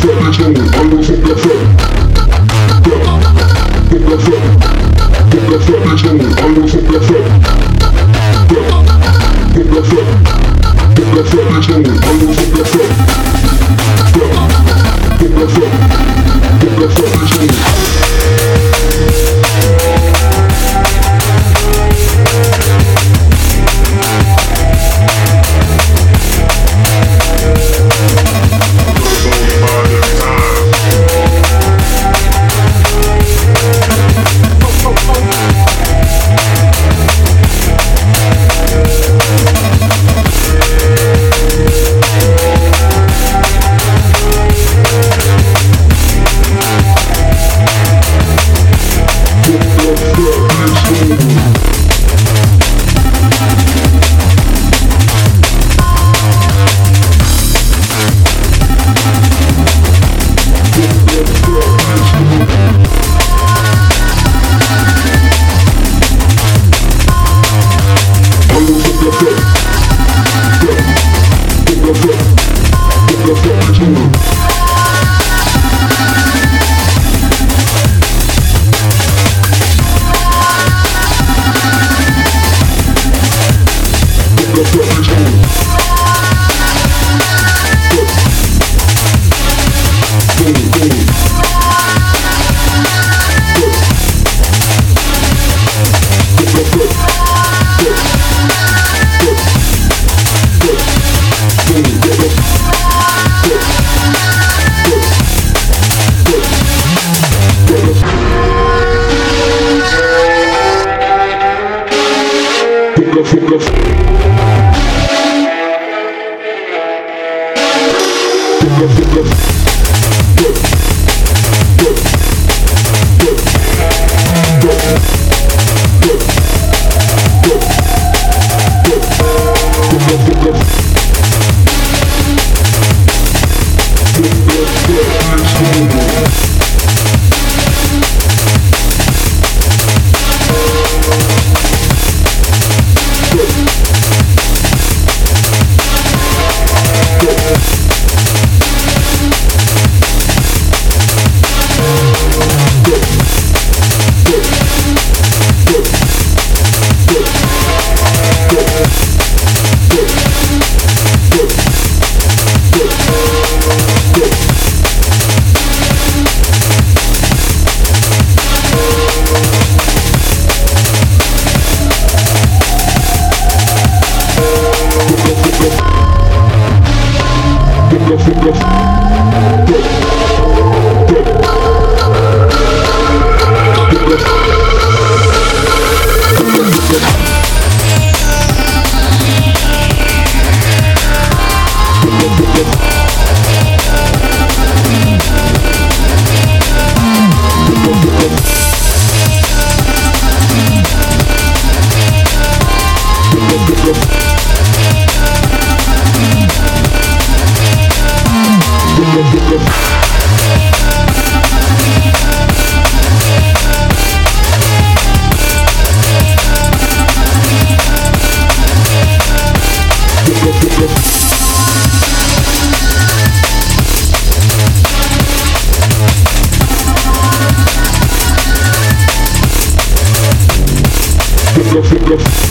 fuck bitch going. I wanna fuck that fat. Fat. Fuck that fat. Fuck that fat bitch going. I wanna fuck that fat. Fat. Fuck that fat. Fuck that fat bitch going. I wanna fuck that fat. Yes, yes, yes. Go. Go. Go. Thank я, я, я.